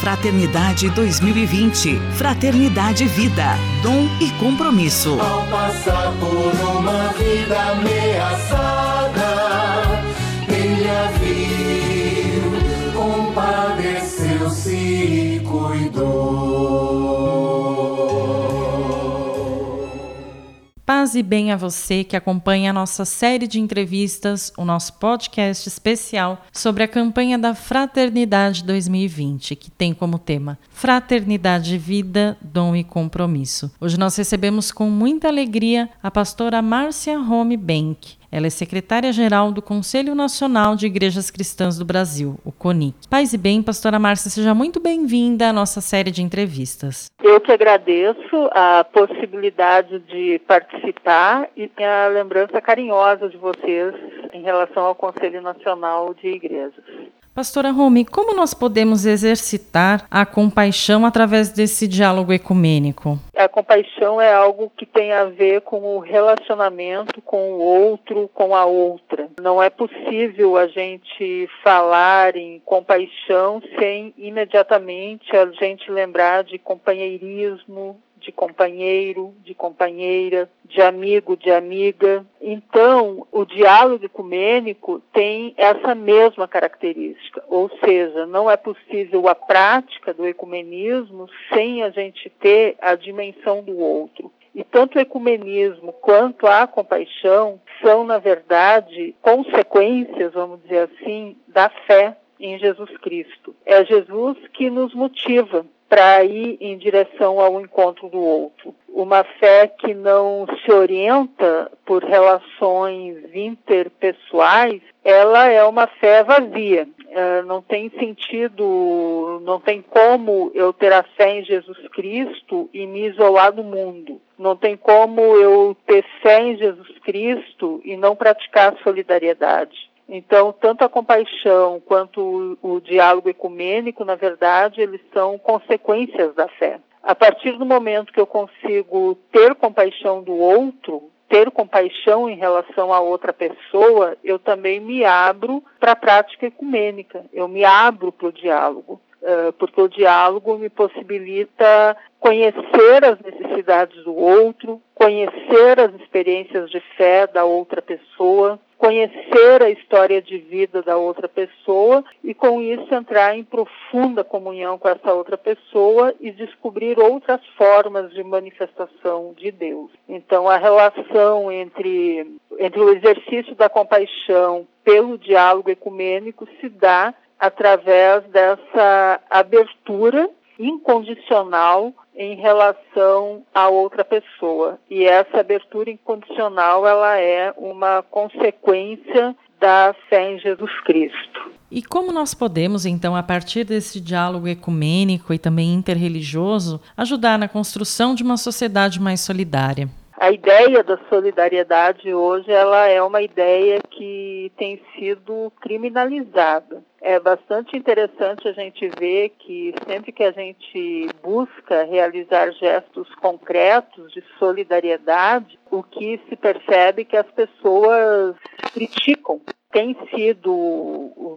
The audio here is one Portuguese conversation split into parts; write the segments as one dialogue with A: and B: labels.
A: Fraternidade 2020. Fraternidade Vida, dom e compromisso.
B: Ao passar por uma vida ameaçada,
C: Paz e bem a você que acompanha a nossa série de entrevistas, o nosso podcast especial sobre a campanha da Fraternidade 2020, que tem como tema Fraternidade, Vida, Dom e Compromisso. Hoje nós recebemos com muita alegria a pastora Márcia Home Bank. Ela é secretária-geral do Conselho Nacional de Igrejas Cristãs do Brasil, o CONIC. Paz e bem, pastora Márcia, seja muito bem-vinda à nossa série de entrevistas.
D: Eu que agradeço a possibilidade de participar e a lembrança carinhosa de vocês em relação ao Conselho Nacional de Igrejas.
C: Pastora Rome, como nós podemos exercitar a compaixão através desse diálogo ecumênico?
D: A compaixão é algo que tem a ver com o relacionamento com o outro, com a outra. Não é possível a gente falar em compaixão sem imediatamente a gente lembrar de companheirismo, de companheiro, de companheira, de amigo, de amiga. Então, o diálogo ecumênico tem essa mesma característica, ou seja, não é possível a prática do ecumenismo sem a gente ter a dimensão do outro. E tanto o ecumenismo quanto a compaixão são, na verdade, consequências, vamos dizer assim, da fé em Jesus Cristo. É Jesus que nos motiva para ir em direção ao encontro do outro. Uma fé que não se orienta por relações interpessoais, ela é uma fé vazia. Uh, não tem sentido, não tem como eu ter a fé em Jesus Cristo e me isolar do mundo. Não tem como eu ter fé em Jesus Cristo e não praticar solidariedade. Então, tanto a compaixão quanto o, o diálogo ecumênico, na verdade, eles são consequências da fé. A partir do momento que eu consigo ter compaixão do outro, ter compaixão em relação a outra pessoa, eu também me abro para a prática ecumênica, eu me abro para o diálogo, porque o diálogo me possibilita conhecer as necessidades do outro, conhecer as experiências de fé da outra pessoa, conhecer a história de vida da outra pessoa e com isso entrar em profunda comunhão com essa outra pessoa e descobrir outras formas de manifestação de Deus. Então a relação entre entre o exercício da compaixão pelo diálogo ecumênico se dá através dessa abertura incondicional em relação a outra pessoa. E essa abertura incondicional, ela é uma consequência da fé em Jesus Cristo.
C: E como nós podemos, então, a partir desse diálogo ecumênico e também interreligioso, ajudar na construção de uma sociedade mais solidária?
D: A ideia da solidariedade hoje ela é uma ideia que tem sido criminalizada. É bastante interessante a gente ver que sempre que a gente busca realizar gestos concretos de solidariedade, o que se percebe é que as pessoas criticam. Tem sido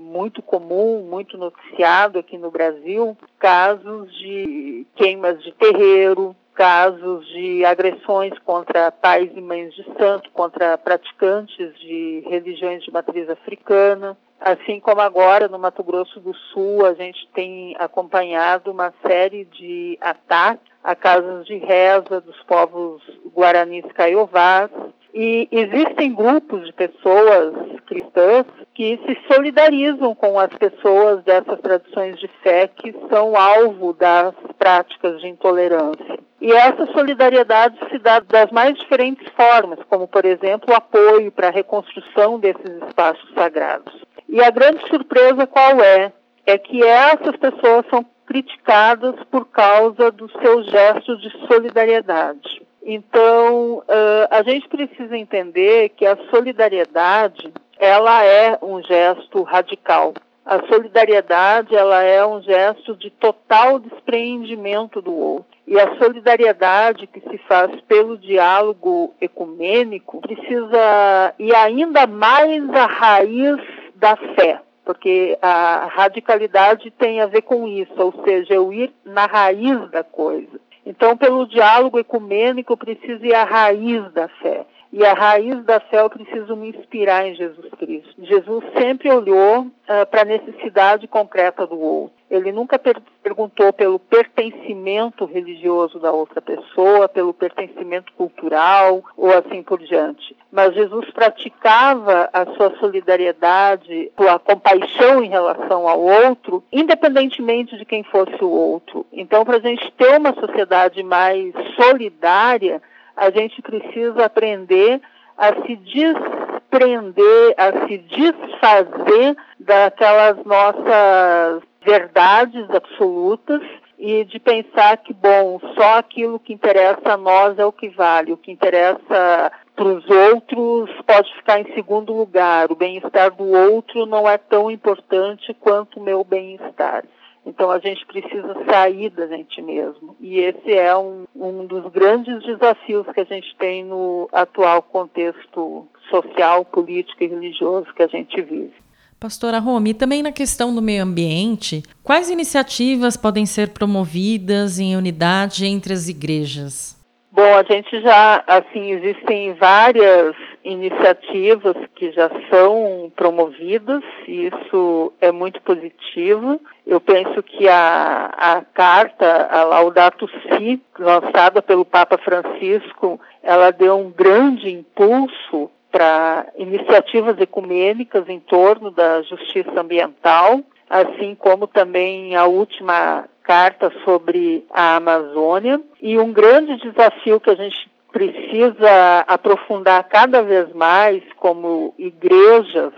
D: muito comum, muito noticiado aqui no Brasil, casos de queimas de terreiro, casos de agressões contra pais e mães de santo, contra praticantes de religiões de matriz africana. Assim como agora no Mato Grosso do Sul, a gente tem acompanhado uma série de ataques a casas de reza dos povos guaranis caiovás. E existem grupos de pessoas cristãs que se solidarizam com as pessoas dessas tradições de fé que são alvo das práticas de intolerância. E essa solidariedade se dá das mais diferentes formas, como, por exemplo, o apoio para a reconstrução desses espaços sagrados. E a grande surpresa qual é? É que essas pessoas são criticadas por causa dos seus gestos de solidariedade. Então, a gente precisa entender que a solidariedade, ela é um gesto radical. A solidariedade, ela é um gesto de total despreendimento do outro. E a solidariedade que se faz pelo diálogo ecumênico precisa ir ainda mais à raiz da fé. porque a radicalidade tem a ver com isso, ou seja, eu ir na raiz da coisa. Então, pelo diálogo ecumênico, eu preciso ir à raiz da fé. E a raiz da fé eu preciso me inspirar em Jesus Cristo. Jesus sempre olhou uh, para a necessidade concreta do outro. Ele nunca per perguntou pelo pertencimento religioso da outra pessoa, pelo pertencimento cultural ou assim por diante. Mas Jesus praticava a sua solidariedade, a compaixão em relação ao outro, independentemente de quem fosse o outro. Então, para a gente ter uma sociedade mais solidária, a gente precisa aprender a se desprender, a se desfazer daquelas nossas verdades absolutas e de pensar que, bom, só aquilo que interessa a nós é o que vale, o que interessa para os outros pode ficar em segundo lugar, o bem-estar do outro não é tão importante quanto o meu bem-estar. Então a gente precisa sair da gente mesmo. E esse é um, um dos grandes desafios que a gente tem no atual contexto social, político e religioso que a gente vive.
C: Pastora Rome, e também na questão do meio ambiente, quais iniciativas podem ser promovidas em unidade entre as igrejas?
D: Bom, a gente já, assim, existem várias iniciativas que já são promovidas, e isso é muito positivo. Eu penso que a, a carta, a Laudato Si, lançada pelo Papa Francisco, ela deu um grande impulso para iniciativas ecumênicas em torno da justiça ambiental, assim como também a última carta sobre a Amazônia. E um grande desafio que a gente precisa aprofundar cada vez mais como igrejas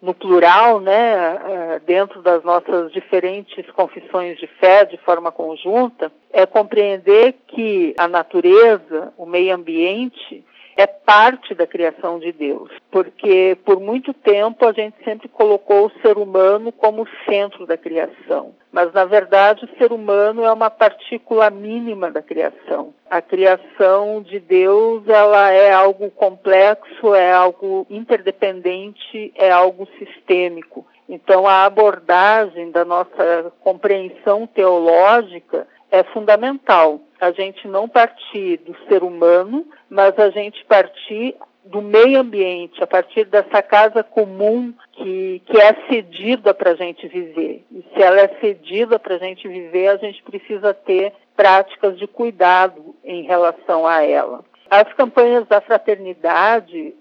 D: no plural, né, eh, dentro das nossas diferentes confissões de fé de forma conjunta, é compreender que a natureza, o meio ambiente, é parte da criação de Deus, porque por muito tempo a gente sempre colocou o ser humano como centro da criação, mas na verdade o ser humano é uma partícula mínima da criação. A criação de Deus, ela é algo complexo, é algo interdependente, é algo sistêmico. Então a abordagem da nossa compreensão teológica é fundamental a gente não partir do ser humano, mas a gente partir do meio ambiente, a partir dessa casa comum que, que é cedida para a gente viver. E se ela é cedida para a gente viver, a gente precisa ter práticas de cuidado em relação a ela. As campanhas da fraternidade,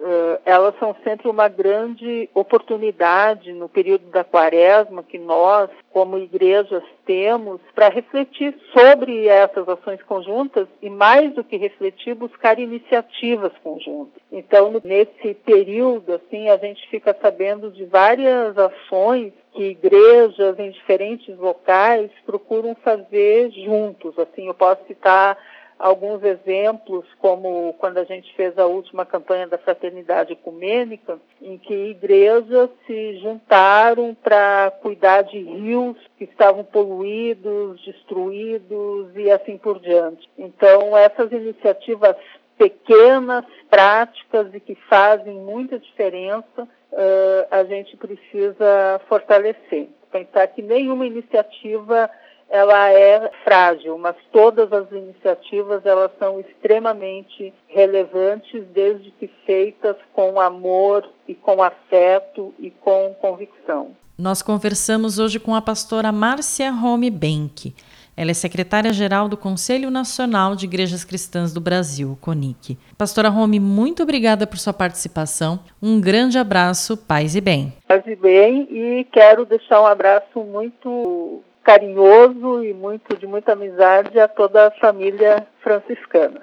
D: elas são sempre uma grande oportunidade no período da quaresma que nós, como igrejas, temos para refletir sobre essas ações conjuntas e, mais do que refletir, buscar iniciativas conjuntas. Então, nesse período, assim, a gente fica sabendo de várias ações que igrejas em diferentes locais procuram fazer juntos. Assim, eu posso citar alguns exemplos, como quando a gente fez a última campanha da Fraternidade Ecumênica, em que igrejas se juntaram para cuidar de rios que estavam poluídos, destruídos e assim por diante. Então, essas iniciativas pequenas, práticas e que fazem muita diferença, uh, a gente precisa fortalecer. Pensar que nenhuma iniciativa ela é frágil, mas todas as iniciativas elas são extremamente relevantes desde que feitas com amor e com afeto e com convicção.
C: Nós conversamos hoje com a pastora Márcia Rome Benck. Ela é secretária-geral do Conselho Nacional de Igrejas Cristãs do Brasil, CONIC. Pastora Rome, muito obrigada por sua participação. Um grande abraço, paz e bem.
D: Paz e bem, e quero deixar um abraço muito carinhoso e muito de muita amizade a toda a família franciscana.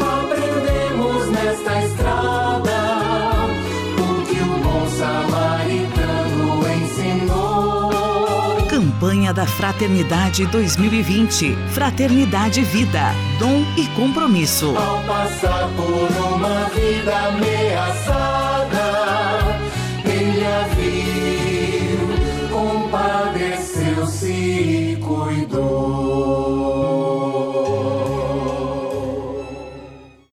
B: aprendemos nesta estrada o que o bom samaritano ensinou.
A: Campanha da Fraternidade 2020. Fraternidade Vida. Dom e compromisso.
B: Ao passar por uma vida ameaçada, Oh.